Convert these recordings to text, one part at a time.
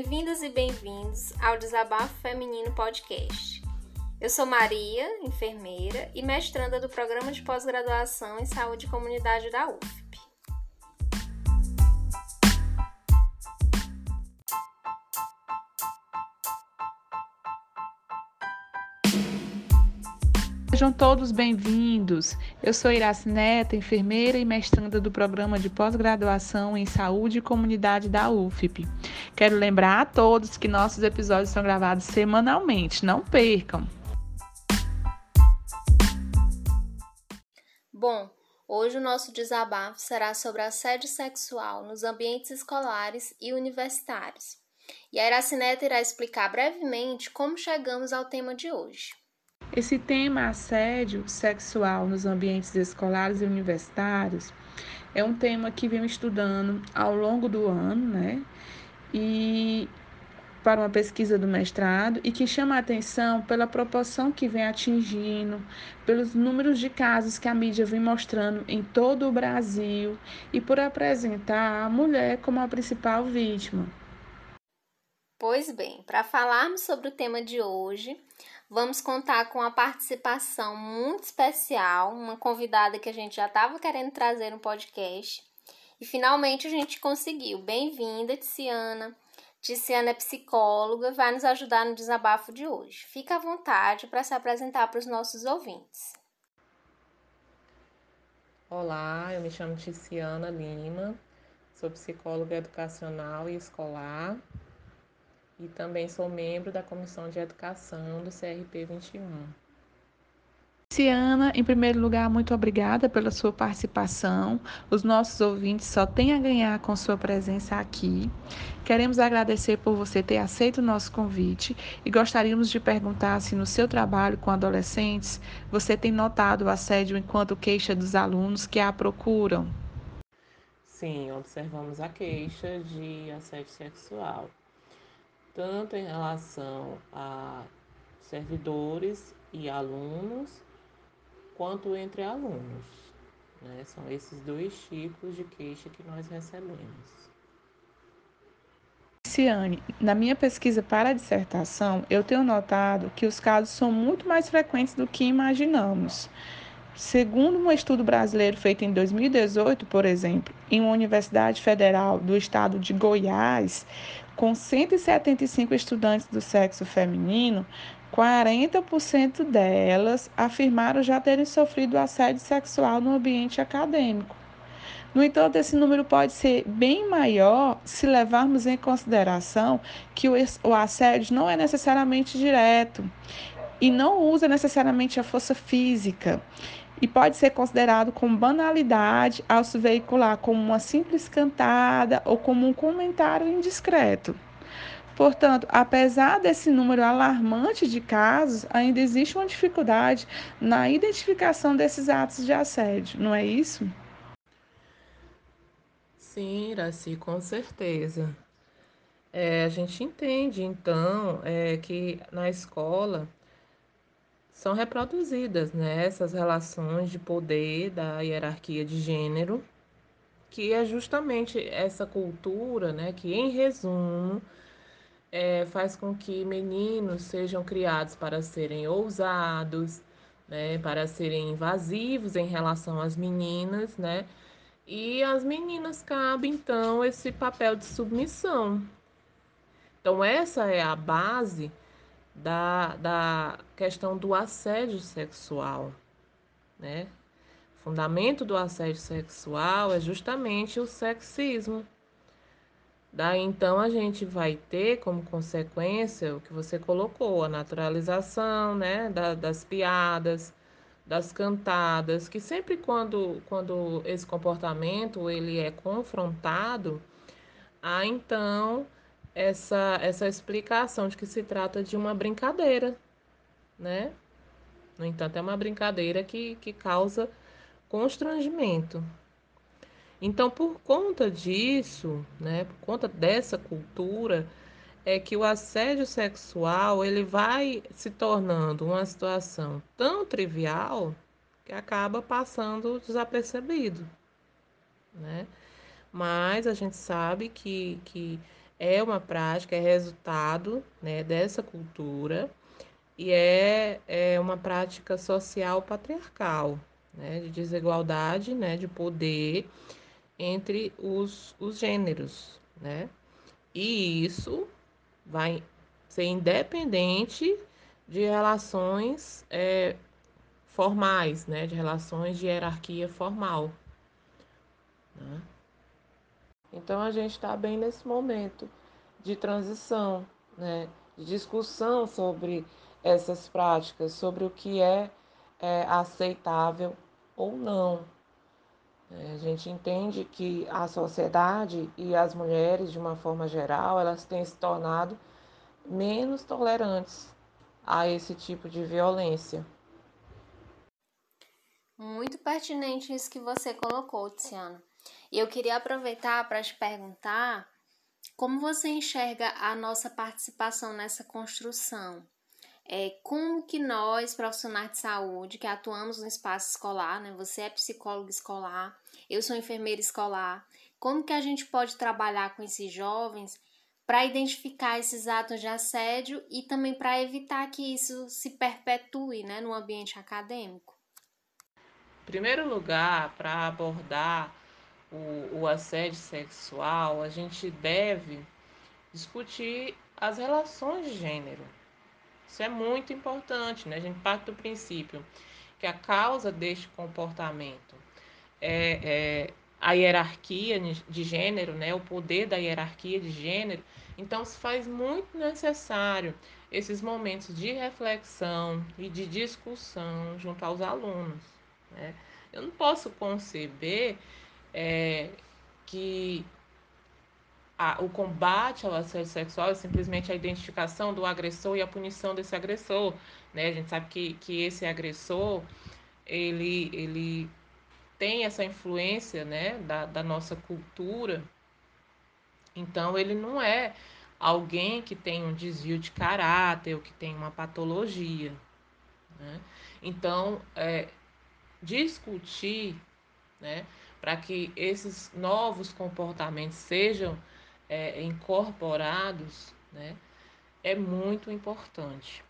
Bem-vindas e bem-vindos ao Desabafo Feminino Podcast. Eu sou Maria, enfermeira e mestranda do Programa de Pós-Graduação em Saúde e Comunidade da UF. Sejam todos bem-vindos. Eu sou Iraci Neta, enfermeira e mestranda do programa de pós-graduação em Saúde e Comunidade da UFP. Quero lembrar a todos que nossos episódios são gravados semanalmente, não percam. Bom, hoje o nosso desabafo será sobre assédio sexual nos ambientes escolares e universitários. E a Iracineta irá explicar brevemente como chegamos ao tema de hoje. Esse tema assédio sexual nos ambientes escolares e universitários é um tema que venho estudando ao longo do ano, né? E para uma pesquisa do mestrado e que chama a atenção pela proporção que vem atingindo, pelos números de casos que a mídia vem mostrando em todo o Brasil e por apresentar a mulher como a principal vítima. Pois bem, para falarmos sobre o tema de hoje, vamos contar com a participação muito especial, uma convidada que a gente já estava querendo trazer no podcast. E finalmente a gente conseguiu. Bem-vinda, Tiziana. Tiziana é psicóloga, vai nos ajudar no desabafo de hoje. Fica à vontade para se apresentar para os nossos ouvintes. Olá, eu me chamo Tiziana Lima, sou psicóloga educacional e escolar e também sou membro da Comissão de Educação do CRP 21. Ciana, em primeiro lugar, muito obrigada pela sua participação. Os nossos ouvintes só têm a ganhar com sua presença aqui. Queremos agradecer por você ter aceito o nosso convite e gostaríamos de perguntar se no seu trabalho com adolescentes você tem notado o assédio enquanto queixa dos alunos que a procuram. Sim, observamos a queixa de assédio sexual tanto em relação a servidores e alunos, quanto entre alunos. Né? São esses dois tipos de queixa que nós recebemos. Ciane, na minha pesquisa para a dissertação, eu tenho notado que os casos são muito mais frequentes do que imaginamos. Segundo um estudo brasileiro feito em 2018, por exemplo, em uma universidade federal do estado de Goiás, com 175 estudantes do sexo feminino, 40% delas afirmaram já terem sofrido assédio sexual no ambiente acadêmico. No entanto, esse número pode ser bem maior se levarmos em consideração que o assédio não é necessariamente direto e não usa necessariamente a força física e pode ser considerado como banalidade ao se veicular como uma simples cantada ou como um comentário indiscreto. Portanto, apesar desse número alarmante de casos, ainda existe uma dificuldade na identificação desses atos de assédio, não é isso? Sim, Iraci, com certeza. É, a gente entende, então, é, que na escola são reproduzidas né, essas relações de poder da hierarquia de gênero, que é justamente essa cultura né, que, em resumo, é, faz com que meninos sejam criados para serem ousados, né, para serem invasivos em relação às meninas, né, e às meninas cabe então esse papel de submissão. Então, essa é a base da, da questão do assédio sexual, né? O fundamento do assédio sexual é justamente o sexismo. Daí então a gente vai ter como consequência o que você colocou, a naturalização, né, da, das piadas, das cantadas, que sempre quando, quando esse comportamento ele é confrontado, há então essa, essa explicação de que se trata de uma brincadeira, né? No entanto, é uma brincadeira que, que causa constrangimento. Então, por conta disso, né, por conta dessa cultura, é que o assédio sexual ele vai se tornando uma situação tão trivial que acaba passando desapercebido, né? Mas a gente sabe que, que é uma prática, é resultado né, dessa cultura e é, é uma prática social patriarcal, né, de desigualdade, né, de poder entre os, os gêneros, né? E isso vai ser independente de relações é, formais, né? De relações de hierarquia formal. Né? Então a gente está bem nesse momento de transição, né? De discussão sobre essas práticas, sobre o que é, é aceitável ou não. É, a gente entende que a sociedade e as mulheres, de uma forma geral, elas têm se tornado menos tolerantes a esse tipo de violência. Muito pertinente isso que você colocou, Tiziana. E eu queria aproveitar para te perguntar como você enxerga a nossa participação nessa construção é, como que nós, profissionais de saúde, que atuamos no espaço escolar, né? Você é psicólogo escolar, eu sou enfermeira escolar, como que a gente pode trabalhar com esses jovens para identificar esses atos de assédio e também para evitar que isso se perpetue né, no ambiente acadêmico? Em primeiro lugar, para abordar o, o assédio sexual, a gente deve discutir as relações de gênero isso é muito importante, né? A gente parte do princípio que a causa deste comportamento é, é a hierarquia de gênero, né? O poder da hierarquia de gênero. Então, se faz muito necessário esses momentos de reflexão e de discussão junto aos alunos. Né? Eu não posso conceber é, que a, o combate ao assédio sexual é simplesmente a identificação do agressor e a punição desse agressor. Né? A gente sabe que, que esse agressor ele, ele tem essa influência né, da, da nossa cultura, então ele não é alguém que tem um desvio de caráter ou que tem uma patologia. Né? Então, é, discutir né, para que esses novos comportamentos sejam é, incorporados, né, é muito importante.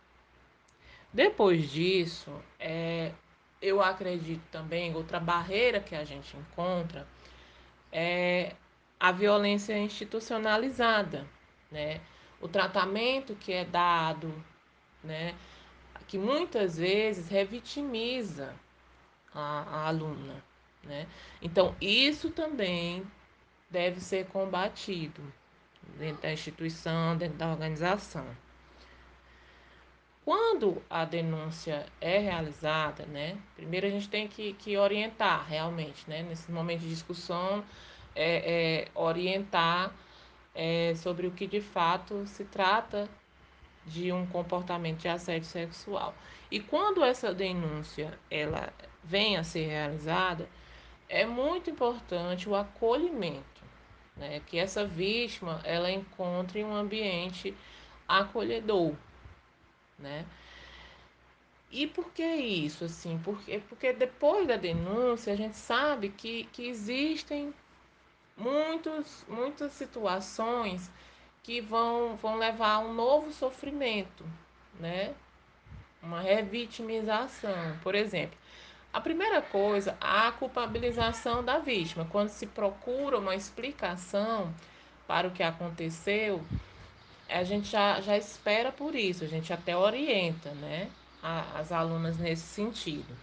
Depois disso, é, eu acredito também, outra barreira que a gente encontra é a violência institucionalizada, né? O tratamento que é dado, né? Que muitas vezes revitimiza a, a aluna, né? Então, isso também deve ser combatido dentro da instituição, dentro da organização. Quando a denúncia é realizada, né, primeiro a gente tem que, que orientar realmente, né, nesse momento de discussão, é, é orientar é, sobre o que de fato se trata de um comportamento de assédio sexual. E quando essa denúncia ela vem a ser realizada, é muito importante o acolhimento, né? Que essa vítima ela encontre um ambiente acolhedor, né? E por que isso, assim? Porque, porque depois da denúncia a gente sabe que, que existem muitos, muitas situações que vão, vão levar a um novo sofrimento, né? Uma revitimização. Por exemplo, a primeira coisa, a culpabilização da vítima. Quando se procura uma explicação para o que aconteceu, a gente já, já espera por isso, a gente até orienta né, a, as alunas nesse sentido.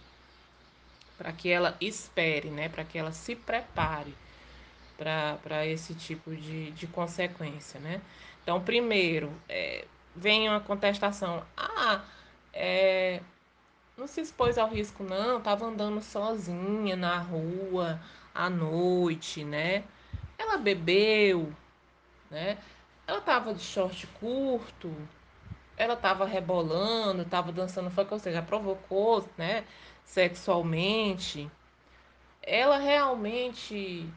Para que ela espere, né, para que ela se prepare para esse tipo de, de consequência. Né? Então, primeiro, é, vem uma contestação. Ah, é, não se expôs ao risco, não. Tava andando sozinha na rua à noite, né? Ela bebeu, né? Ela tava de short curto, ela tava rebolando, tava dançando funk, ou seja, provocou, né? Sexualmente. Ela realmente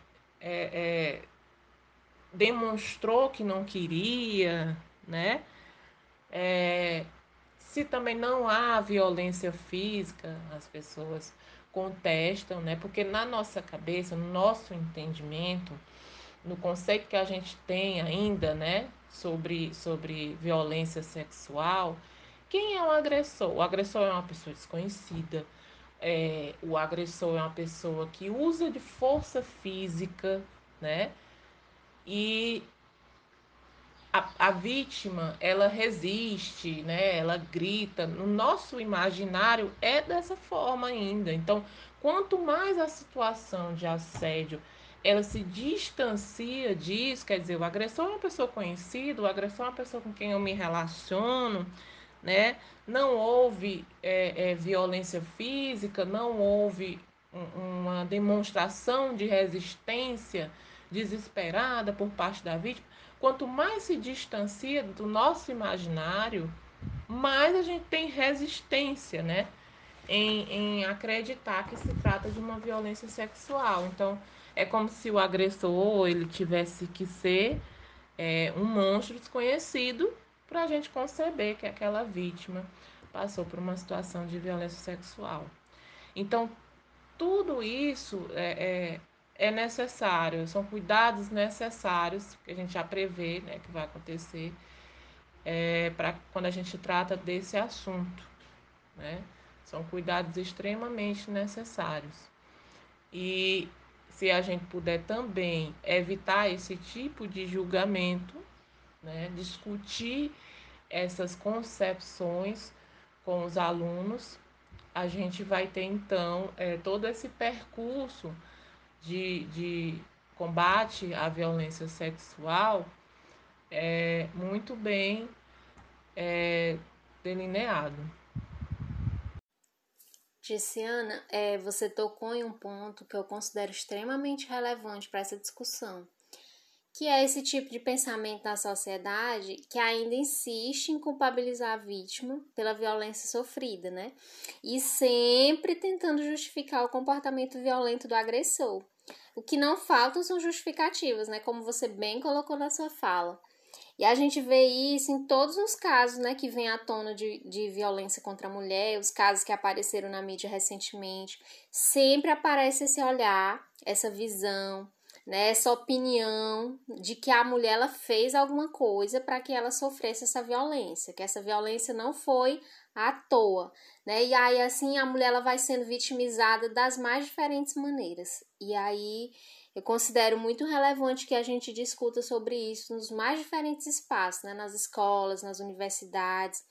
é, é, demonstrou que não queria, né? É, se também não há violência física, as pessoas contestam, né? Porque na nossa cabeça, no nosso entendimento, no conceito que a gente tem ainda, né, sobre, sobre violência sexual, quem é o agressor? O agressor é uma pessoa desconhecida, é, o agressor é uma pessoa que usa de força física, né? E a, a vítima, ela resiste, né? Ela grita. No nosso imaginário é dessa forma ainda. Então, quanto mais a situação de assédio ela se distancia disso, quer dizer, o agressor é uma pessoa conhecida, o agressor é uma pessoa com quem eu me relaciono, né? Não houve é, é, violência física, não houve um, uma demonstração de resistência desesperada por parte da vítima. Quanto mais se distancia do nosso imaginário, mais a gente tem resistência, né? Em, em acreditar que se trata de uma violência sexual. Então, é como se o agressor ele tivesse que ser é, um monstro desconhecido para a gente conceber que aquela vítima passou por uma situação de violência sexual. Então, tudo isso é, é é necessário, são cuidados necessários que a gente já prevê né, que vai acontecer é, para quando a gente trata desse assunto. Né? São cuidados extremamente necessários. E se a gente puder também evitar esse tipo de julgamento, né, discutir essas concepções com os alunos, a gente vai ter então é, todo esse percurso de, de combate à violência sexual é muito bem é, delineado. Ticiana, é, você tocou em um ponto que eu considero extremamente relevante para essa discussão, que é esse tipo de pensamento na sociedade que ainda insiste em culpabilizar a vítima pela violência sofrida, né? E sempre tentando justificar o comportamento violento do agressor. O que não faltam são justificativas, né? Como você bem colocou na sua fala. E a gente vê isso em todos os casos, né, que vem à tona de, de violência contra a mulher, os casos que apareceram na mídia recentemente. Sempre aparece esse olhar, essa visão, né, essa opinião de que a mulher ela fez alguma coisa para que ela sofresse essa violência, que essa violência não foi à toa, né? E aí assim a mulher ela vai sendo vitimizada das mais diferentes maneiras. E aí eu considero muito relevante que a gente discuta sobre isso nos mais diferentes espaços, né? nas escolas, nas universidades.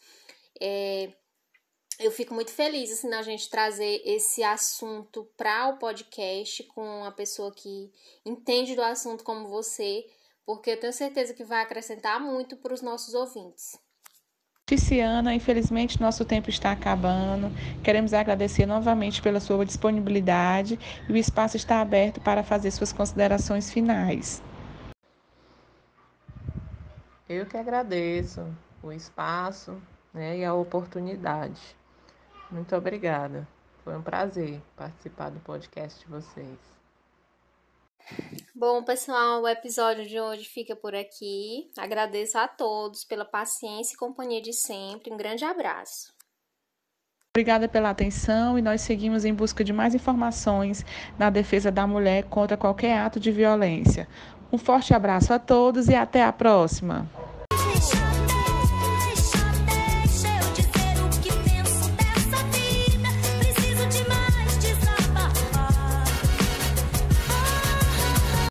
É, eu fico muito feliz assim, na gente trazer esse assunto para o podcast com uma pessoa que entende do assunto como você, porque eu tenho certeza que vai acrescentar muito para os nossos ouvintes. Ticiana, infelizmente nosso tempo está acabando. Queremos agradecer novamente pela sua disponibilidade e o espaço está aberto para fazer suas considerações finais. Eu que agradeço o espaço né, e a oportunidade. Muito obrigada. Foi um prazer participar do podcast de vocês. Bom, pessoal, o episódio de hoje fica por aqui. Agradeço a todos pela paciência e companhia de sempre. Um grande abraço. Obrigada pela atenção e nós seguimos em busca de mais informações na defesa da mulher contra qualquer ato de violência. Um forte abraço a todos e até a próxima.